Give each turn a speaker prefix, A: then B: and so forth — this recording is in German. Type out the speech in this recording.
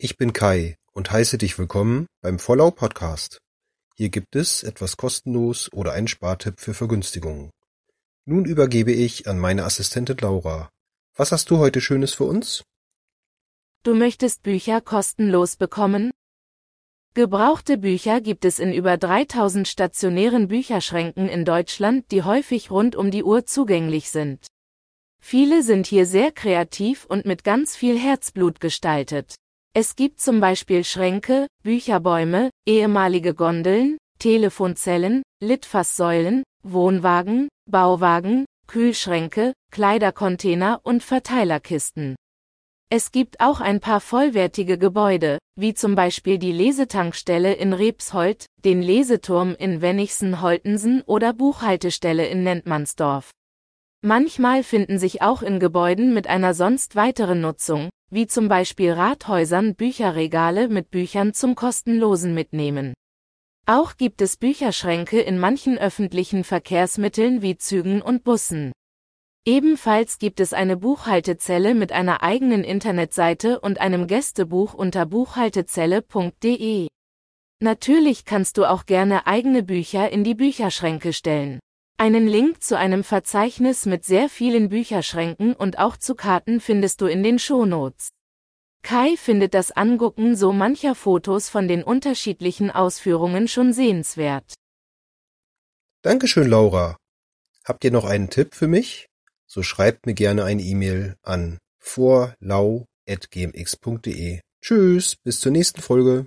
A: Ich bin Kai und heiße dich willkommen beim Vollau Podcast. Hier gibt es etwas kostenlos oder einen Spartipp für Vergünstigungen. Nun übergebe ich an meine Assistentin Laura. Was hast du heute Schönes für uns?
B: Du möchtest Bücher kostenlos bekommen? Gebrauchte Bücher gibt es in über 3000 stationären Bücherschränken in Deutschland, die häufig rund um die Uhr zugänglich sind. Viele sind hier sehr kreativ und mit ganz viel Herzblut gestaltet. Es gibt zum Beispiel Schränke, Bücherbäume, ehemalige Gondeln, Telefonzellen, Litfaßsäulen, Wohnwagen, Bauwagen, Kühlschränke, Kleidercontainer und Verteilerkisten. Es gibt auch ein paar vollwertige Gebäude, wie zum Beispiel die Lesetankstelle in Rebshold, den Leseturm in Wennigsen-Holtensen oder Buchhaltestelle in Nentmannsdorf. Manchmal finden sich auch in Gebäuden mit einer sonst weiteren Nutzung, wie zum Beispiel Rathäusern Bücherregale mit Büchern zum kostenlosen Mitnehmen. Auch gibt es Bücherschränke in manchen öffentlichen Verkehrsmitteln wie Zügen und Bussen. Ebenfalls gibt es eine Buchhaltezelle mit einer eigenen Internetseite und einem Gästebuch unter buchhaltezelle.de. Natürlich kannst du auch gerne eigene Bücher in die Bücherschränke stellen. Einen Link zu einem Verzeichnis mit sehr vielen Bücherschränken und auch zu Karten findest du in den Shownotes. Kai findet das Angucken so mancher Fotos von den unterschiedlichen Ausführungen schon sehenswert.
A: Dankeschön, Laura. Habt ihr noch einen Tipp für mich? So schreibt mir gerne eine E-Mail an vorlau.gmx.de. Tschüss, bis zur nächsten Folge.